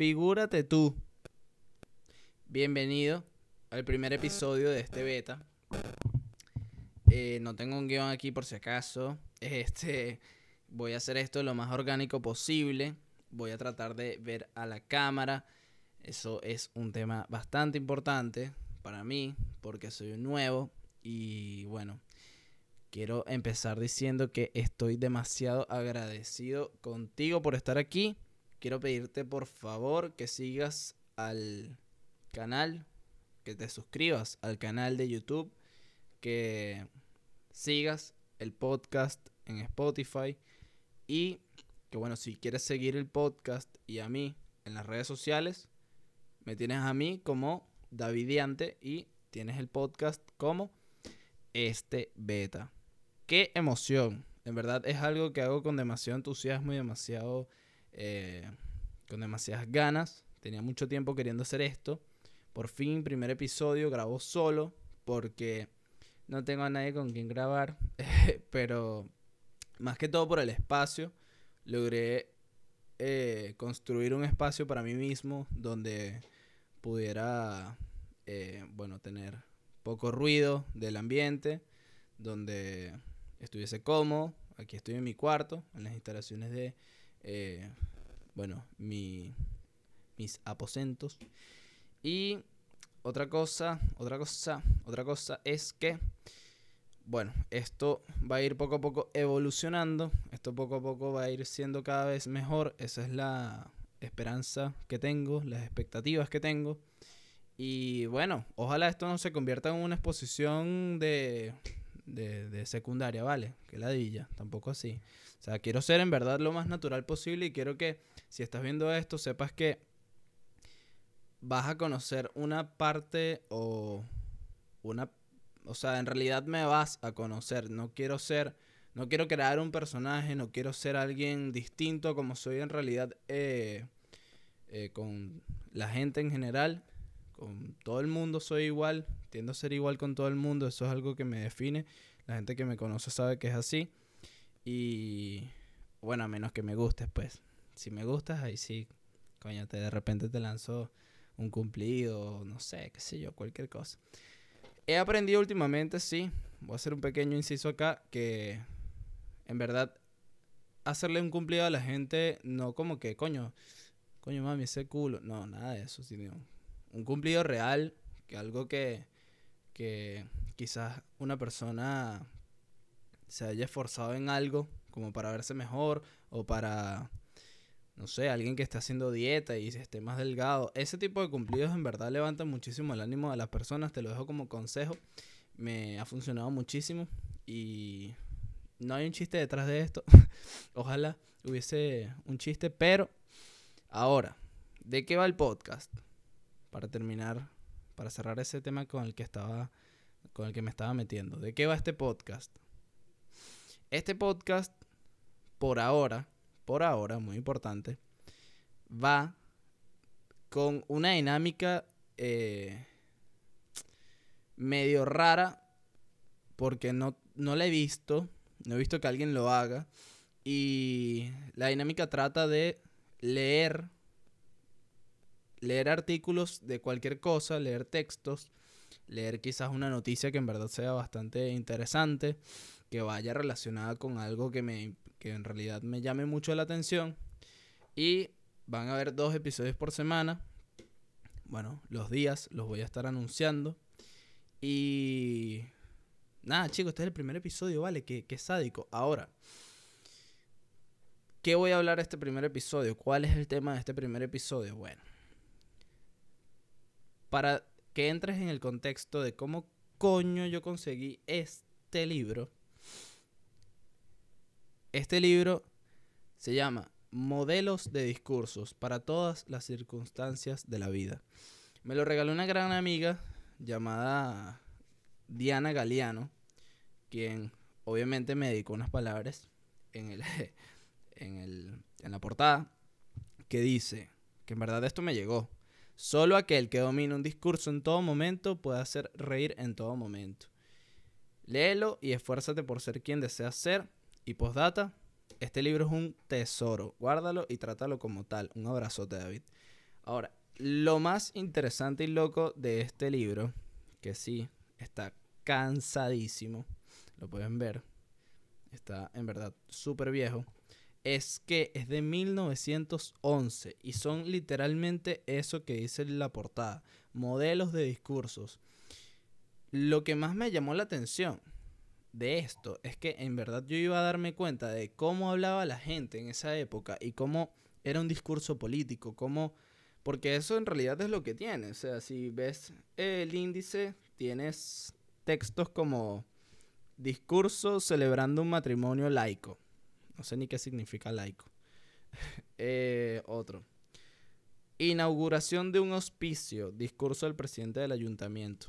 Figúrate tú. Bienvenido al primer episodio de este beta. Eh, no tengo un guion aquí por si acaso. Este, voy a hacer esto lo más orgánico posible. Voy a tratar de ver a la cámara. Eso es un tema bastante importante para mí porque soy un nuevo y bueno, quiero empezar diciendo que estoy demasiado agradecido contigo por estar aquí. Quiero pedirte por favor que sigas al canal, que te suscribas al canal de YouTube, que sigas el podcast en Spotify y que bueno, si quieres seguir el podcast y a mí en las redes sociales, me tienes a mí como Davidiante y tienes el podcast como este beta. Qué emoción. En verdad es algo que hago con demasiado entusiasmo y demasiado... Eh, con demasiadas ganas. Tenía mucho tiempo queriendo hacer esto. Por fin, primer episodio, grabo solo porque no tengo a nadie con quien grabar. pero más que todo por el espacio, logré eh, construir un espacio para mí mismo donde pudiera, eh, bueno, tener poco ruido del ambiente, donde estuviese cómodo. Aquí estoy en mi cuarto, en las instalaciones de, eh, bueno, mi, mis aposentos. Y otra cosa, otra cosa, otra cosa es que, bueno, esto va a ir poco a poco evolucionando. Esto poco a poco va a ir siendo cada vez mejor. Esa es la esperanza que tengo, las expectativas que tengo. Y bueno, ojalá esto no se convierta en una exposición de, de, secundaria, ¿vale? Que ladilla, tampoco así. O sea, quiero ser en verdad lo más natural posible y quiero que si estás viendo esto sepas que vas a conocer una parte o una... O sea, en realidad me vas a conocer. No quiero ser... No quiero crear un personaje, no quiero ser alguien distinto como soy en realidad eh, eh, con la gente en general. Con todo el mundo soy igual, tiendo a ser igual con todo el mundo, eso es algo que me define. La gente que me conoce sabe que es así. Y bueno, a menos que me gustes, pues. Si me gustas, ahí sí, coño, te, de repente te lanzo un cumplido, no sé, qué sé yo, cualquier cosa. He aprendido últimamente, sí, voy a hacer un pequeño inciso acá, que en verdad hacerle un cumplido a la gente, no como que, coño, coño mami, ese culo, no, nada de eso, sino un cumplido real, que algo que, que quizás una persona se haya esforzado en algo como para verse mejor o para, no sé, alguien que esté haciendo dieta y esté más delgado. Ese tipo de cumplidos en verdad levantan muchísimo el ánimo de las personas, te lo dejo como consejo. Me ha funcionado muchísimo y no hay un chiste detrás de esto. Ojalá hubiese un chiste, pero ahora, ¿de qué va el podcast? para terminar, para cerrar ese tema con el que estaba, con el que me estaba metiendo. ¿De qué va este podcast? Este podcast, por ahora, por ahora, muy importante, va con una dinámica eh, medio rara, porque no, no la he visto, no he visto que alguien lo haga, y la dinámica trata de leer leer artículos de cualquier cosa, leer textos, leer quizás una noticia que en verdad sea bastante interesante, que vaya relacionada con algo que, me, que en realidad me llame mucho la atención. Y van a haber dos episodios por semana. Bueno, los días los voy a estar anunciando. Y... Nada, chicos, este es el primer episodio, ¿vale? Qué, qué sádico. Ahora, ¿qué voy a hablar este primer episodio? ¿Cuál es el tema de este primer episodio? Bueno, para que entres en el contexto de cómo coño yo conseguí este libro. Este libro se llama Modelos de Discursos para todas las circunstancias de la vida. Me lo regaló una gran amiga llamada Diana Galeano, quien obviamente me dedicó unas palabras en, el, en, el, en la portada que dice que en verdad esto me llegó. Solo aquel que domina un discurso en todo momento puede hacer reír en todo momento. Léelo y esfuérzate por ser quien deseas ser. Y postdata, este libro es un tesoro. Guárdalo y trátalo como tal. Un abrazote, David. Ahora, lo más interesante y loco de este libro, que sí, está cansadísimo, lo pueden ver, está en verdad súper viejo, es que es de 1911 y son literalmente eso que dice la portada, modelos de discursos. Lo que más me llamó la atención de esto es que en verdad yo iba a darme cuenta de cómo hablaba la gente en esa época y cómo era un discurso político, cómo porque eso en realidad es lo que tiene, o sea, si ves el índice tienes textos como discurso celebrando un matrimonio laico. No sé ni qué significa laico. Eh, otro. Inauguración de un hospicio. Discurso del presidente del ayuntamiento.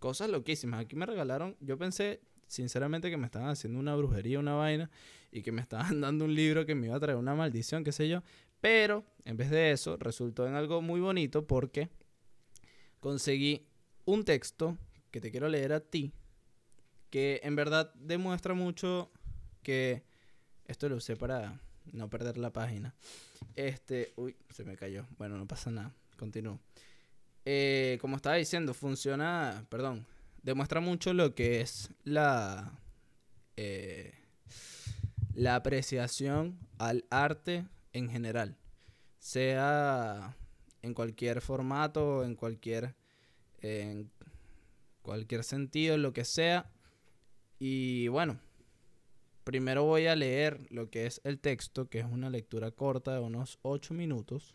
Cosas loquísimas. Aquí me regalaron. Yo pensé, sinceramente, que me estaban haciendo una brujería, una vaina. Y que me estaban dando un libro que me iba a traer una maldición, qué sé yo. Pero, en vez de eso, resultó en algo muy bonito porque conseguí un texto que te quiero leer a ti. Que en verdad demuestra mucho que esto lo usé para no perder la página. Este, uy, se me cayó. Bueno, no pasa nada. Continúo. Eh, como estaba diciendo, funciona, perdón, demuestra mucho lo que es la, eh, la apreciación al arte en general. Sea en cualquier formato, en cualquier, en cualquier sentido, lo que sea. Y bueno, Primero voy a leer lo que es el texto, que es una lectura corta de unos 8 minutos.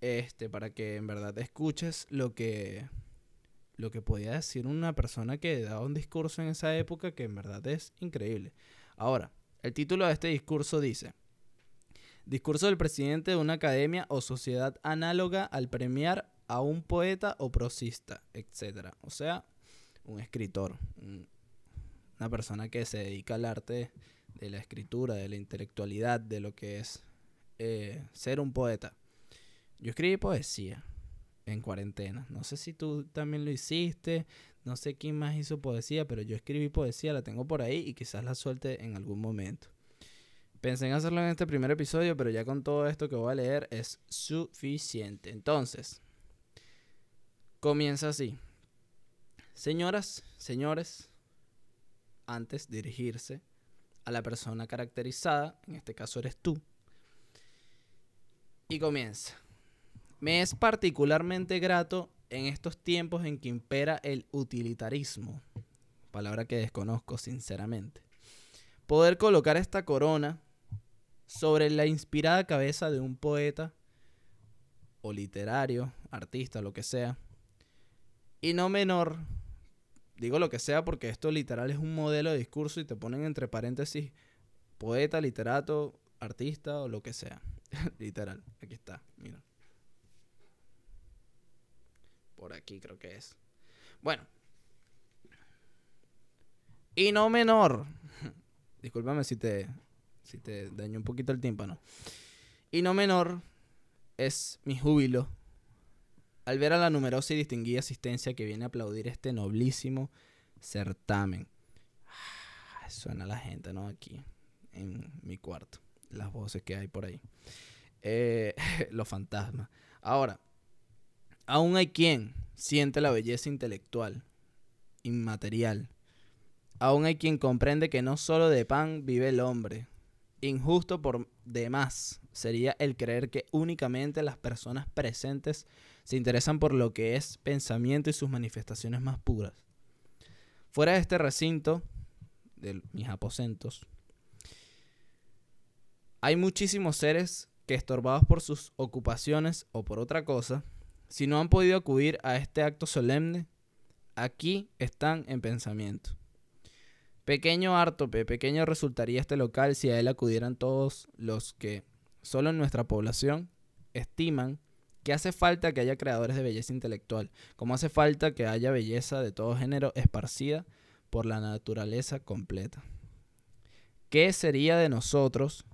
Este, para que en verdad escuches lo que lo que podía decir una persona que daba un discurso en esa época que en verdad es increíble. Ahora, el título de este discurso dice: Discurso del presidente de una academia o sociedad análoga al premiar a un poeta o prosista, etc. O sea, un escritor, un, una persona que se dedica al arte de la escritura, de la intelectualidad, de lo que es eh, ser un poeta. Yo escribí poesía en cuarentena. No sé si tú también lo hiciste, no sé quién más hizo poesía, pero yo escribí poesía, la tengo por ahí y quizás la suelte en algún momento. Pensé en hacerlo en este primer episodio, pero ya con todo esto que voy a leer es suficiente. Entonces, comienza así. Señoras, señores, antes dirigirse a la persona caracterizada, en este caso eres tú, y comienza. Me es particularmente grato en estos tiempos en que impera el utilitarismo, palabra que desconozco sinceramente, poder colocar esta corona sobre la inspirada cabeza de un poeta o literario, artista, lo que sea, y no menor digo lo que sea porque esto literal es un modelo de discurso y te ponen entre paréntesis poeta, literato, artista o lo que sea. literal, aquí está, mira. Por aquí creo que es. Bueno. Y no menor. Discúlpame si te, si te daño un poquito el tímpano. Y no menor es mi júbilo al ver a la numerosa y distinguida asistencia que viene a aplaudir este noblísimo certamen. Ah, suena la gente, ¿no? Aquí, en mi cuarto. Las voces que hay por ahí. Eh, los fantasmas. Ahora, aún hay quien siente la belleza intelectual, inmaterial. Aún hay quien comprende que no solo de pan vive el hombre. Injusto por demás sería el creer que únicamente las personas presentes se interesan por lo que es pensamiento y sus manifestaciones más puras. Fuera de este recinto, de mis aposentos, hay muchísimos seres que estorbados por sus ocupaciones o por otra cosa, si no han podido acudir a este acto solemne, aquí están en pensamiento. Pequeño ártope, pequeño resultaría este local si a él acudieran todos los que, solo en nuestra población, estiman que hace falta que haya creadores de belleza intelectual, como hace falta que haya belleza de todo género esparcida por la naturaleza completa. ¿Qué sería de nosotros?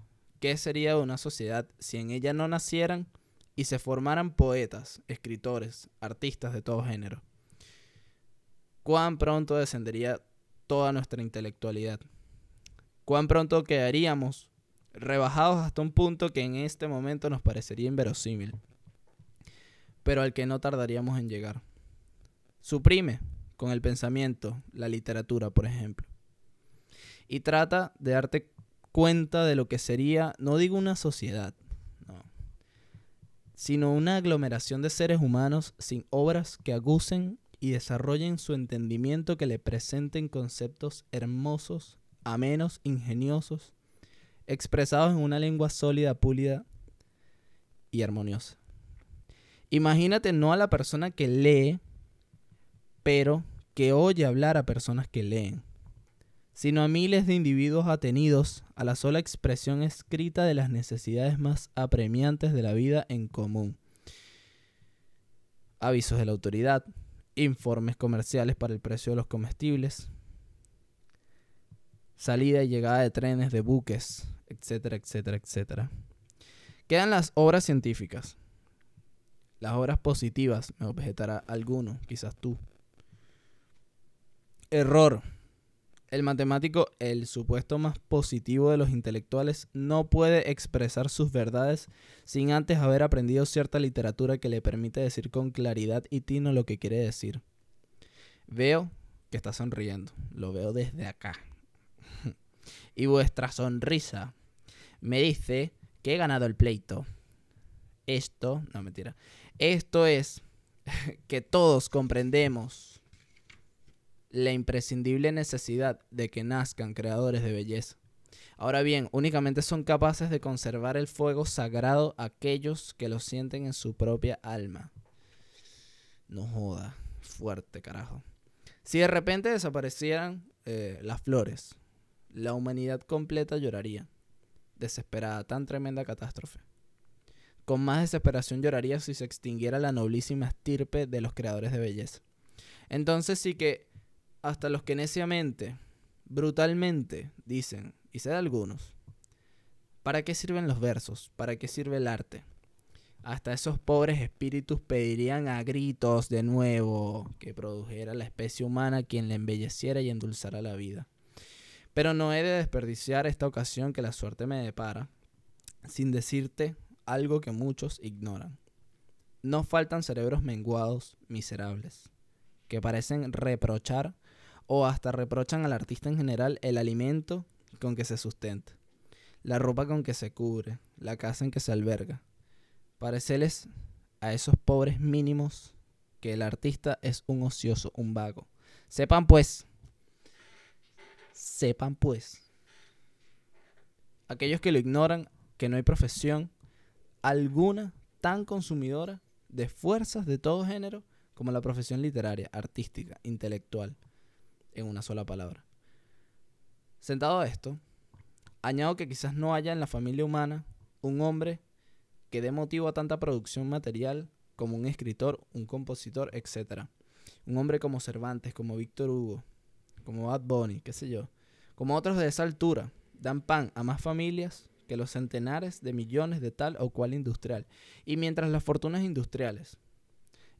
¿Qué sería de una sociedad si en ella no nacieran y se formaran poetas, escritores, artistas de todo género? ¿Cuán pronto descendería toda nuestra intelectualidad? ¿Cuán pronto quedaríamos rebajados hasta un punto que en este momento nos parecería inverosímil? pero al que no tardaríamos en llegar. Suprime con el pensamiento la literatura, por ejemplo. Y trata de darte cuenta de lo que sería, no digo una sociedad, sino una aglomeración de seres humanos sin obras que agucen y desarrollen su entendimiento que le presenten conceptos hermosos, amenos, ingeniosos, expresados en una lengua sólida, pulida y armoniosa. Imagínate no a la persona que lee, pero que oye hablar a personas que leen, sino a miles de individuos atenidos a la sola expresión escrita de las necesidades más apremiantes de la vida en común. Avisos de la autoridad, informes comerciales para el precio de los comestibles, salida y llegada de trenes, de buques, etcétera, etcétera, etcétera. Quedan las obras científicas. Las obras positivas, me objetará alguno, quizás tú. Error. El matemático, el supuesto más positivo de los intelectuales, no puede expresar sus verdades sin antes haber aprendido cierta literatura que le permite decir con claridad y tino lo que quiere decir. Veo que está sonriendo, lo veo desde acá. y vuestra sonrisa me dice que he ganado el pleito. Esto, no mentira, esto es que todos comprendemos la imprescindible necesidad de que nazcan creadores de belleza. Ahora bien, únicamente son capaces de conservar el fuego sagrado aquellos que lo sienten en su propia alma. No joda, fuerte carajo. Si de repente desaparecieran eh, las flores, la humanidad completa lloraría, desesperada, tan tremenda catástrofe. Con más desesperación lloraría si se extinguiera la noblísima estirpe de los creadores de belleza. Entonces sí que hasta los que neciamente, brutalmente, dicen, y sé de algunos, ¿para qué sirven los versos? ¿Para qué sirve el arte? Hasta esos pobres espíritus pedirían a gritos de nuevo que produjera la especie humana quien le embelleciera y endulzara la vida. Pero no he de desperdiciar esta ocasión que la suerte me depara sin decirte algo que muchos ignoran. No faltan cerebros menguados, miserables, que parecen reprochar o hasta reprochan al artista en general el alimento con que se sustenta, la ropa con que se cubre, la casa en que se alberga. Parecerles a esos pobres mínimos que el artista es un ocioso, un vago. Sepan pues, sepan pues, aquellos que lo ignoran, que no hay profesión alguna tan consumidora de fuerzas de todo género como la profesión literaria, artística, intelectual, en una sola palabra. Sentado a esto, añado que quizás no haya en la familia humana un hombre que dé motivo a tanta producción material como un escritor, un compositor, etc. Un hombre como Cervantes, como Víctor Hugo, como Bad Bunny, qué sé yo, como otros de esa altura, dan pan a más familias que los centenares de millones de tal o cual industrial. Y mientras las fortunas industriales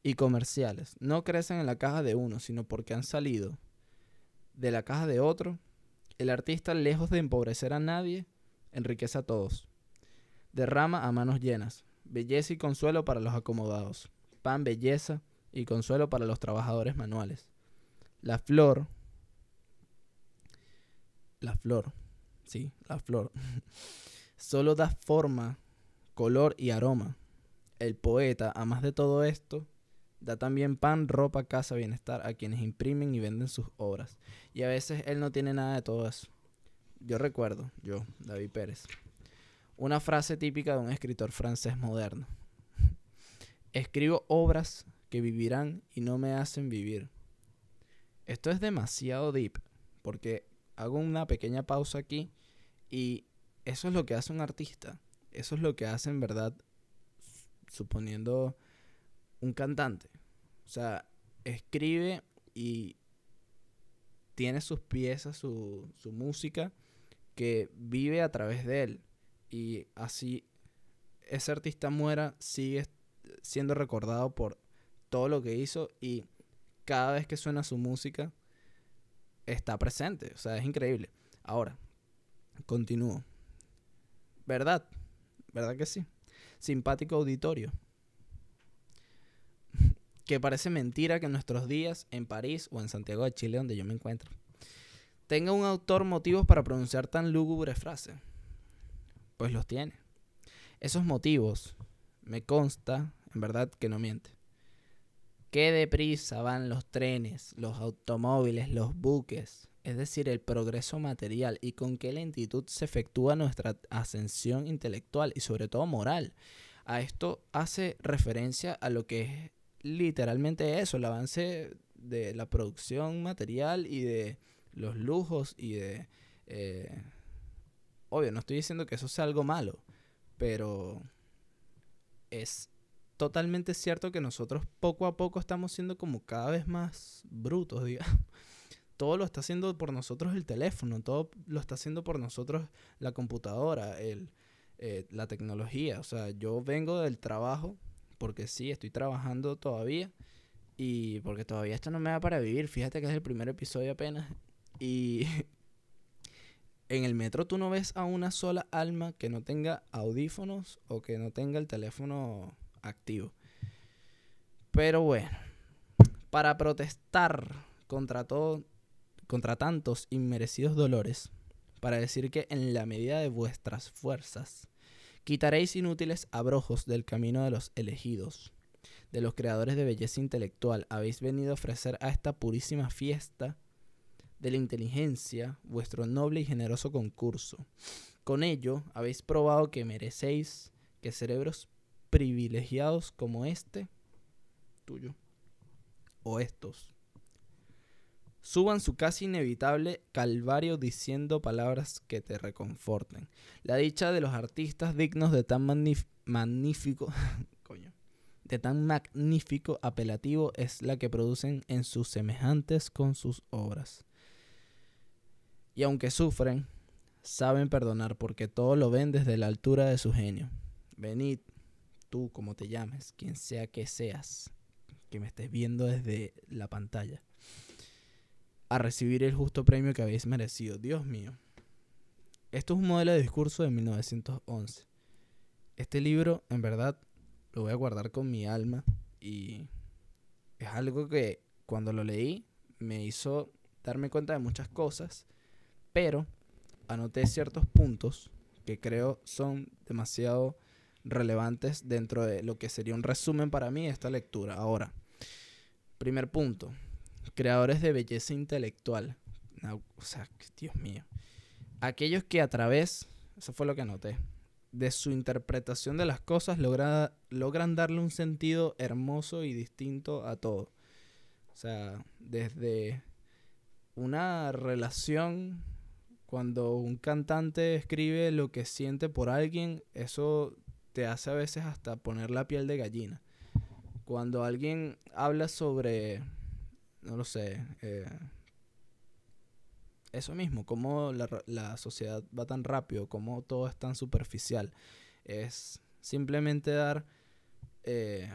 y comerciales no crecen en la caja de uno, sino porque han salido de la caja de otro, el artista, lejos de empobrecer a nadie, enriquece a todos. Derrama a manos llenas, belleza y consuelo para los acomodados, pan, belleza y consuelo para los trabajadores manuales. La flor, la flor, sí, la flor, solo da forma, color y aroma. El poeta, a más de todo esto, da también pan, ropa, casa, bienestar a quienes imprimen y venden sus obras. Y a veces él no tiene nada de todo eso. Yo recuerdo, yo, David Pérez, una frase típica de un escritor francés moderno. Escribo obras que vivirán y no me hacen vivir. Esto es demasiado deep, porque hago una pequeña pausa aquí y eso es lo que hace un artista. Eso es lo que hace en verdad, suponiendo un cantante. O sea, escribe y tiene sus piezas, su, su música, que vive a través de él. Y así ese artista muera, sigue siendo recordado por todo lo que hizo y cada vez que suena su música está presente. O sea, es increíble. Ahora, continúo. ¿Verdad? ¿Verdad que sí? Simpático auditorio. Que parece mentira que en nuestros días, en París o en Santiago de Chile, donde yo me encuentro, tenga un autor motivos para pronunciar tan lúgubre frase. Pues los tiene. Esos motivos, me consta, en verdad que no miente. Qué deprisa van los trenes, los automóviles, los buques, es decir, el progreso material y con qué lentitud se efectúa nuestra ascensión intelectual y sobre todo moral. A esto hace referencia a lo que literalmente eso, el avance de la producción material y de los lujos y de... Eh, obvio, no estoy diciendo que eso sea algo malo, pero es totalmente cierto que nosotros poco a poco estamos siendo como cada vez más brutos, digamos. Todo lo está haciendo por nosotros el teléfono, todo lo está haciendo por nosotros la computadora, el, eh, la tecnología. O sea, yo vengo del trabajo porque sí, estoy trabajando todavía y porque todavía esto no me da para vivir. Fíjate que es el primer episodio apenas y en el metro tú no ves a una sola alma que no tenga audífonos o que no tenga el teléfono activo. Pero bueno, para protestar contra todo, contra tantos inmerecidos dolores, para decir que en la medida de vuestras fuerzas Quitaréis inútiles abrojos del camino de los elegidos, de los creadores de belleza intelectual. Habéis venido a ofrecer a esta purísima fiesta de la inteligencia vuestro noble y generoso concurso. Con ello habéis probado que merecéis que cerebros privilegiados como este, tuyo, o estos, suban su casi inevitable calvario diciendo palabras que te reconforten. La dicha de los artistas dignos de tan magnífico, de tan magnífico apelativo es la que producen en sus semejantes con sus obras. Y aunque sufren, saben perdonar porque todo lo ven desde la altura de su genio. Venid, tú como te llames, quien sea que seas, que me estés viendo desde la pantalla a recibir el justo premio que habéis merecido. Dios mío. Esto es un modelo de discurso de 1911. Este libro, en verdad, lo voy a guardar con mi alma y es algo que cuando lo leí me hizo darme cuenta de muchas cosas, pero anoté ciertos puntos que creo son demasiado relevantes dentro de lo que sería un resumen para mí esta lectura. Ahora, primer punto, creadores de belleza intelectual. o sea, Dios mío. Aquellos que a través, eso fue lo que anoté, de su interpretación de las cosas logran darle un sentido hermoso y distinto a todo. O sea, desde una relación, cuando un cantante escribe lo que siente por alguien, eso te hace a veces hasta poner la piel de gallina. Cuando alguien habla sobre no lo sé, eh, eso mismo, cómo la, sociedad va tan rápido, cómo todo es tan superficial. Es simplemente dar... Eh,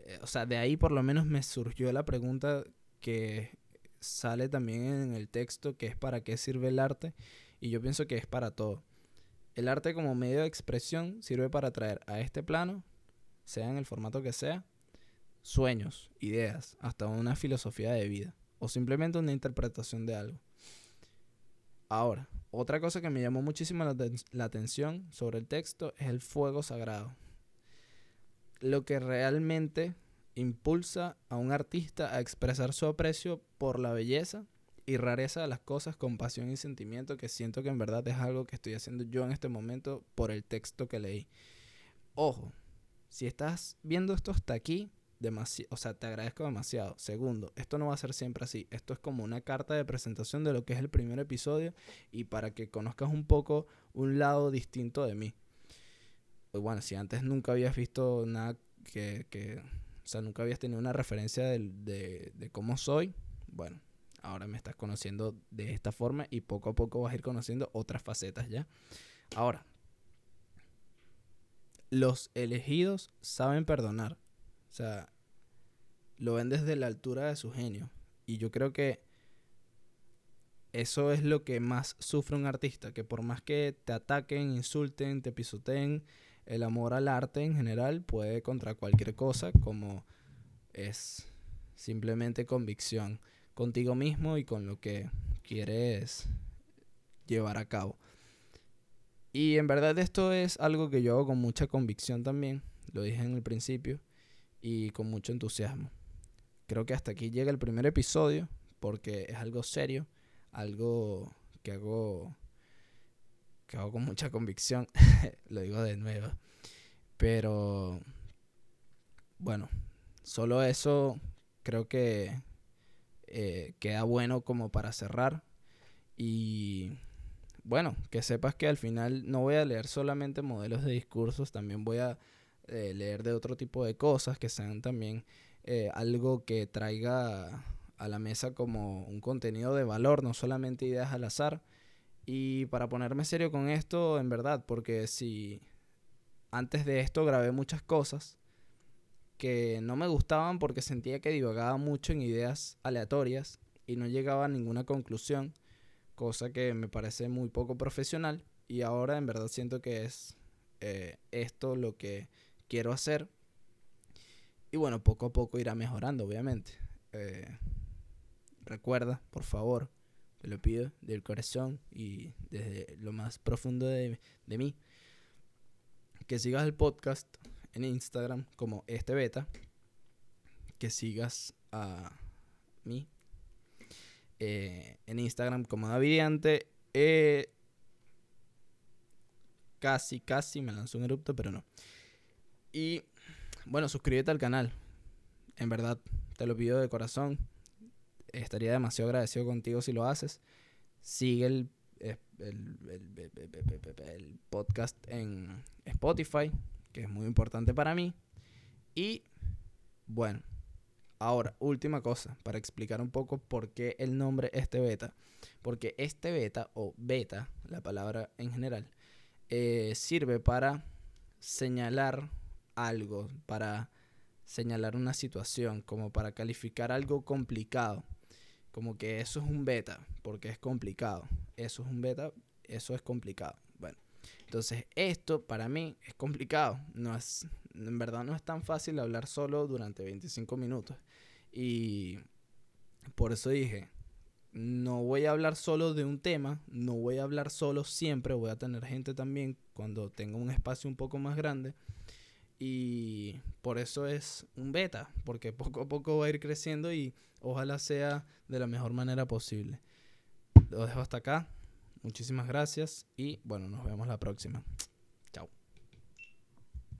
eh, o sea, de ahí por lo menos me surgió la pregunta que sale también en el texto, que es para qué sirve el arte, y yo pienso que es para todo. El arte como medio de expresión sirve para traer a este plano, sea en el formato que sea, sueños, ideas, hasta una filosofía de vida o simplemente una interpretación de algo. Ahora, otra cosa que me llamó muchísimo la, atención sobre el texto es el fuego sagrado. Lo que realmente impulsa a un artista a expresar su aprecio por la belleza y rareza de las cosas con pasión y sentimiento que siento que en verdad es algo que estoy haciendo yo en este momento por el texto que leí. Ojo, si estás viendo esto hasta aquí, o sea, te agradezco demasiado. Segundo, esto no va a ser siempre así. Esto es como una carta de presentación de lo que es el primer episodio y para que conozcas un poco un lado distinto de mí. Pues bueno, si antes nunca habías visto nada que, que o sea, nunca habías tenido una referencia de, de, de cómo soy, bueno, ahora me estás conociendo de esta forma y poco a poco vas a ir conociendo otras facetas ya. Ahora, los elegidos saben perdonar. O sea, lo ven desde la altura de su genio. Y yo creo que eso es lo que más sufre un artista, que por más que te ataquen, insulten, te pisoteen, el amor al arte en general puede contra cualquier cosa como es simplemente convicción contigo mismo y con lo que quieres llevar a cabo. Y en verdad esto es algo que yo hago con mucha convicción también, lo dije en el principio, y con mucho entusiasmo. Creo que hasta aquí llega el primer episodio porque es algo serio, algo que hago que hago con mucha convicción, lo digo de nuevo. Pero bueno, solo eso creo que eh, queda bueno como para cerrar. Y bueno, que sepas que al final no voy a leer solamente modelos de discursos, también voy a eh, leer de otro tipo de cosas que sean también eh, algo que traiga a la mesa como un contenido de valor, no solamente ideas al azar. Y para ponerme serio con esto, en verdad, porque si antes de esto grabé muchas cosas que no me gustaban porque sentía que divagaba mucho en ideas aleatorias y no llegaba a ninguna conclusión, cosa que me parece muy poco profesional y ahora en verdad siento que es eh, esto lo que quiero hacer y bueno, poco a poco irá mejorando, obviamente. Eh, recuerda, por favor, te lo pido del corazón y desde lo más profundo de, de mí, que sigas el podcast en Instagram como este beta, que sigas a mí eh, en Instagram como Davidiante. Eh, casi, casi me lanzó un erupto, pero no. Y bueno, suscríbete al canal. En verdad, te lo pido de corazón. Estaría demasiado agradecido contigo si lo haces. Sigue el, podcast en Spotify, que es muy importante para mí. Y bueno, ahora, última cosa, para explicar un poco por qué el nombre este beta. Porque este beta, o beta, la palabra en general, eh, sirve para señalar algo, para señalar una situación, como para calificar algo complicado. Como que eso es un beta, porque es complicado. Eso es un beta, eso es complicado. Bueno, entonces esto para mí es complicado. No es, en verdad no es tan fácil hablar solo durante 25 minutos. Y por eso dije, no voy a hablar solo de un tema, no voy a hablar solo siempre, voy a tener gente también cuando tenga un espacio un poco más grande. Y por eso es un beta, porque poco a poco va a ir creciendo y ojalá sea de la mejor manera posible. Lo dejo hasta acá. Muchísimas gracias y bueno, nos vemos la próxima.